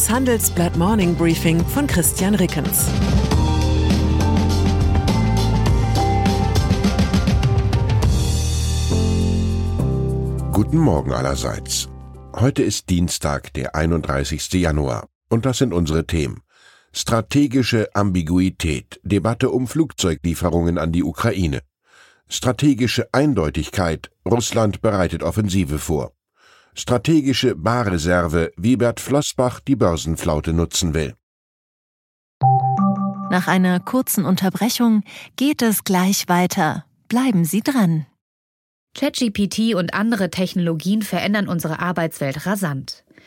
Das Handelsblatt Morning Briefing von Christian Rickens. Guten Morgen allerseits. Heute ist Dienstag, der 31. Januar. Und das sind unsere Themen. Strategische Ambiguität, Debatte um Flugzeuglieferungen an die Ukraine. Strategische Eindeutigkeit, Russland bereitet Offensive vor. Strategische Barreserve, wie Bert Flossbach die Börsenflaute nutzen will. Nach einer kurzen Unterbrechung geht es gleich weiter. Bleiben Sie dran. ChatGPT und andere Technologien verändern unsere Arbeitswelt rasant.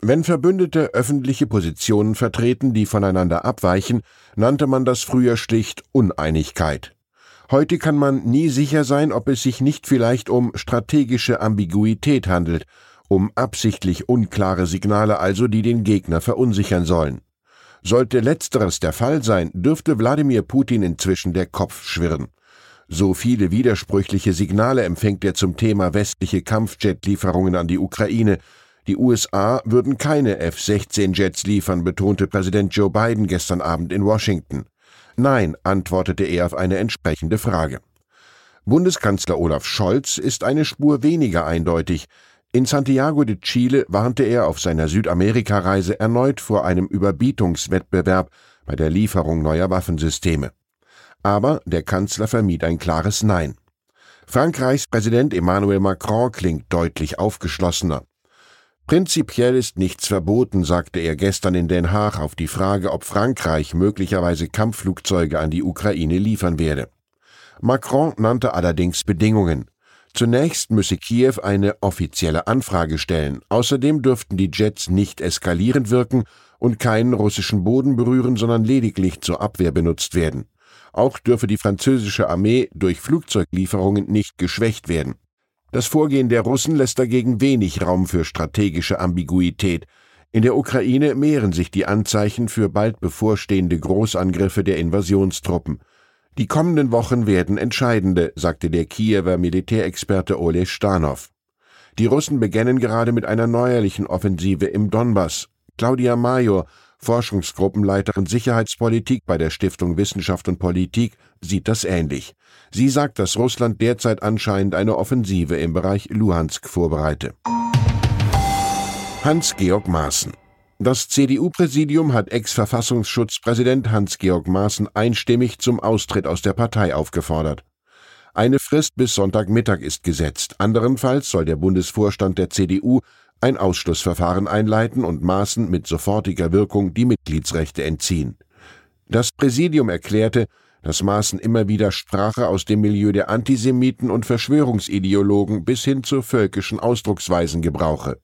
wenn Verbündete öffentliche Positionen vertreten, die voneinander abweichen, nannte man das früher schlicht Uneinigkeit. Heute kann man nie sicher sein, ob es sich nicht vielleicht um strategische Ambiguität handelt, um absichtlich unklare Signale also, die den Gegner verunsichern sollen. Sollte letzteres der Fall sein, dürfte Wladimir Putin inzwischen der Kopf schwirren. So viele widersprüchliche Signale empfängt er zum Thema westliche Kampfjetlieferungen an die Ukraine, die USA würden keine F-16-Jets liefern, betonte Präsident Joe Biden gestern Abend in Washington. Nein, antwortete er auf eine entsprechende Frage. Bundeskanzler Olaf Scholz ist eine Spur weniger eindeutig. In Santiago de Chile warnte er auf seiner Südamerika-Reise erneut vor einem Überbietungswettbewerb bei der Lieferung neuer Waffensysteme. Aber der Kanzler vermied ein klares Nein. Frankreichs Präsident Emmanuel Macron klingt deutlich aufgeschlossener. Prinzipiell ist nichts verboten, sagte er gestern in Den Haag auf die Frage, ob Frankreich möglicherweise Kampfflugzeuge an die Ukraine liefern werde. Macron nannte allerdings Bedingungen. Zunächst müsse Kiew eine offizielle Anfrage stellen. Außerdem dürften die Jets nicht eskalierend wirken und keinen russischen Boden berühren, sondern lediglich zur Abwehr benutzt werden. Auch dürfe die französische Armee durch Flugzeuglieferungen nicht geschwächt werden. Das Vorgehen der Russen lässt dagegen wenig Raum für strategische Ambiguität. In der Ukraine mehren sich die Anzeichen für bald bevorstehende Großangriffe der Invasionstruppen. Die kommenden Wochen werden entscheidende, sagte der Kiewer Militärexperte Ole Stanow. Die Russen beginnen gerade mit einer neuerlichen Offensive im Donbass. Claudia Major, Forschungsgruppenleiterin Sicherheitspolitik bei der Stiftung Wissenschaft und Politik, sieht das ähnlich. Sie sagt, dass Russland derzeit anscheinend eine Offensive im Bereich Luhansk vorbereite. Hans-Georg Maaßen das CDU-Präsidium hat Ex-Verfassungsschutzpräsident Hans-Georg Maaßen einstimmig zum Austritt aus der Partei aufgefordert. Eine Frist bis Sonntagmittag ist gesetzt. Anderenfalls soll der Bundesvorstand der CDU ein Ausschlussverfahren einleiten und Maaßen mit sofortiger Wirkung die Mitgliedsrechte entziehen. Das Präsidium erklärte, dass Maaßen immer wieder Sprache aus dem Milieu der Antisemiten und Verschwörungsideologen bis hin zu völkischen Ausdrucksweisen gebrauche.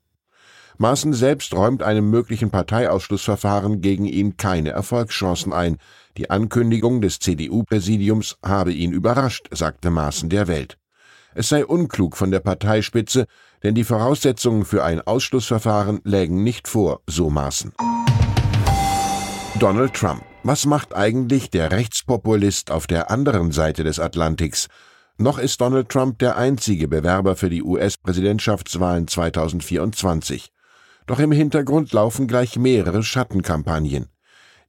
Maaßen selbst räumt einem möglichen Parteiausschlussverfahren gegen ihn keine Erfolgschancen ein. Die Ankündigung des CDU-Präsidiums habe ihn überrascht, sagte Maaßen der Welt. Es sei unklug von der Parteispitze, denn die Voraussetzungen für ein Ausschlussverfahren lägen nicht vor, so Maaßen. Donald Trump. Was macht eigentlich der Rechtspopulist auf der anderen Seite des Atlantiks? Noch ist Donald Trump der einzige Bewerber für die US-Präsidentschaftswahlen 2024. Doch im Hintergrund laufen gleich mehrere Schattenkampagnen.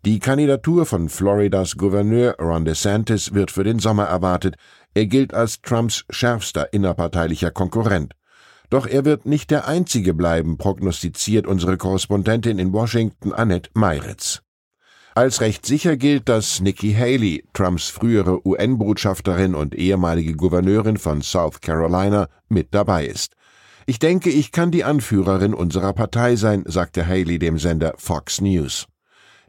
Die Kandidatur von Floridas Gouverneur Ron DeSantis wird für den Sommer erwartet. Er gilt als Trumps schärfster innerparteilicher Konkurrent. Doch er wird nicht der Einzige bleiben, prognostiziert unsere Korrespondentin in Washington Annette Meiritz. Als recht sicher gilt, dass Nikki Haley, Trumps frühere UN-Botschafterin und ehemalige Gouverneurin von South Carolina, mit dabei ist. Ich denke, ich kann die Anführerin unserer Partei sein, sagte Haley dem Sender Fox News.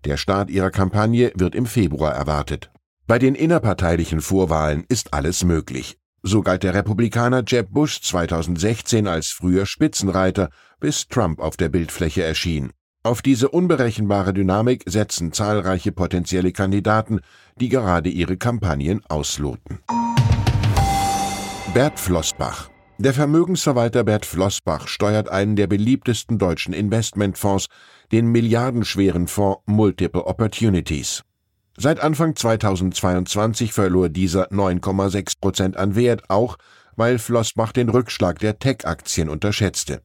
Der Start ihrer Kampagne wird im Februar erwartet. Bei den innerparteilichen Vorwahlen ist alles möglich. So galt der Republikaner Jeb Bush 2016 als früher Spitzenreiter, bis Trump auf der Bildfläche erschien. Auf diese unberechenbare Dynamik setzen zahlreiche potenzielle Kandidaten, die gerade ihre Kampagnen ausloten. Bert Flossbach der Vermögensverwalter Bert Flossbach steuert einen der beliebtesten deutschen Investmentfonds, den milliardenschweren Fonds Multiple Opportunities. Seit Anfang 2022 verlor dieser 9,6 Prozent an Wert, auch weil Flossbach den Rückschlag der Tech-Aktien unterschätzte.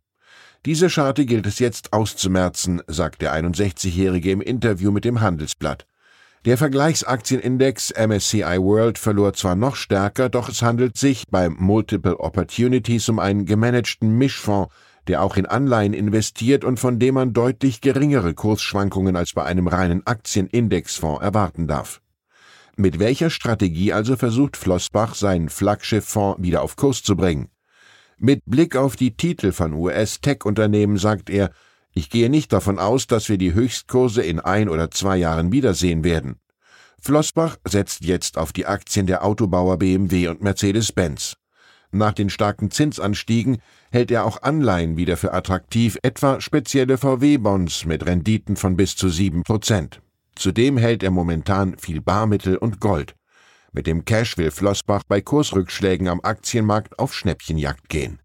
Diese Scharte gilt es jetzt auszumerzen, sagt der 61-Jährige im Interview mit dem Handelsblatt. Der Vergleichsaktienindex MSCI World verlor zwar noch stärker, doch es handelt sich bei Multiple Opportunities um einen gemanagten Mischfonds, der auch in Anleihen investiert und von dem man deutlich geringere Kursschwankungen als bei einem reinen Aktienindexfonds erwarten darf. Mit welcher Strategie also versucht Flossbach seinen Flaggschifffonds wieder auf Kurs zu bringen? Mit Blick auf die Titel von US-Tech-Unternehmen sagt er, ich gehe nicht davon aus, dass wir die Höchstkurse in ein oder zwei Jahren wiedersehen werden. Flossbach setzt jetzt auf die Aktien der Autobauer BMW und Mercedes-Benz. Nach den starken Zinsanstiegen hält er auch Anleihen wieder für attraktiv, etwa spezielle VW-Bonds mit Renditen von bis zu sieben Prozent. Zudem hält er momentan viel Barmittel und Gold. Mit dem Cash will Flossbach bei Kursrückschlägen am Aktienmarkt auf Schnäppchenjagd gehen.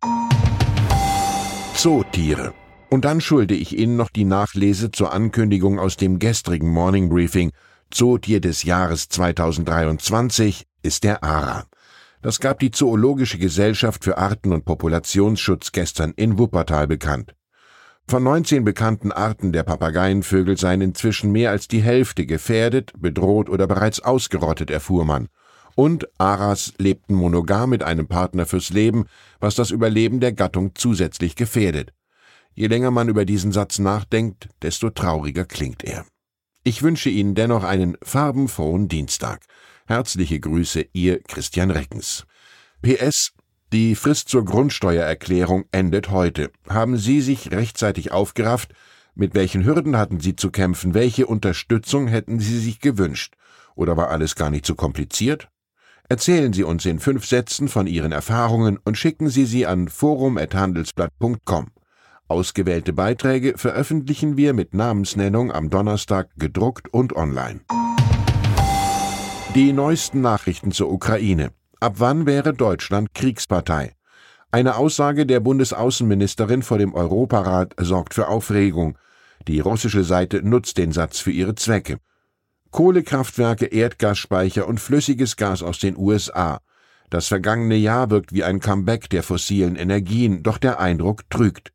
Zootiere und dann schulde ich Ihnen noch die Nachlese zur Ankündigung aus dem gestrigen Morning Briefing. Zootier des Jahres 2023 ist der Ara. Das gab die Zoologische Gesellschaft für Arten- und Populationsschutz gestern in Wuppertal bekannt. Von 19 bekannten Arten der Papageienvögel seien inzwischen mehr als die Hälfte gefährdet, bedroht oder bereits ausgerottet, erfuhr man. Und Aras lebten monogam mit einem Partner fürs Leben, was das Überleben der Gattung zusätzlich gefährdet. Je länger man über diesen Satz nachdenkt, desto trauriger klingt er. Ich wünsche Ihnen dennoch einen farbenfrohen Dienstag. Herzliche Grüße, Ihr Christian Reckens. PS Die Frist zur Grundsteuererklärung endet heute. Haben Sie sich rechtzeitig aufgerafft? Mit welchen Hürden hatten Sie zu kämpfen? Welche Unterstützung hätten Sie sich gewünscht? Oder war alles gar nicht so kompliziert? Erzählen Sie uns in fünf Sätzen von Ihren Erfahrungen und schicken Sie sie an forum.handelsblatt.com. Ausgewählte Beiträge veröffentlichen wir mit Namensnennung am Donnerstag gedruckt und online. Die neuesten Nachrichten zur Ukraine. Ab wann wäre Deutschland Kriegspartei? Eine Aussage der Bundesaußenministerin vor dem Europarat sorgt für Aufregung. Die russische Seite nutzt den Satz für ihre Zwecke. Kohlekraftwerke, Erdgasspeicher und flüssiges Gas aus den USA. Das vergangene Jahr wirkt wie ein Comeback der fossilen Energien, doch der Eindruck trügt.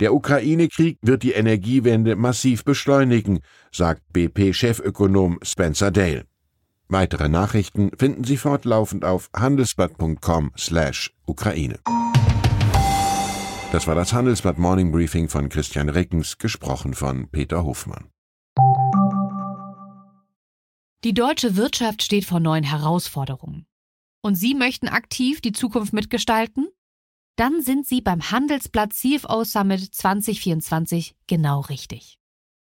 Der Ukraine-Krieg wird die Energiewende massiv beschleunigen, sagt BP-Chefökonom Spencer Dale. Weitere Nachrichten finden Sie fortlaufend auf handelsblatt.com/Ukraine. Das war das Handelsblatt Morning Briefing von Christian Reckens, gesprochen von Peter Hofmann. Die deutsche Wirtschaft steht vor neuen Herausforderungen. Und Sie möchten aktiv die Zukunft mitgestalten? dann sind Sie beim Handelsblatt CFO Summit 2024 genau richtig.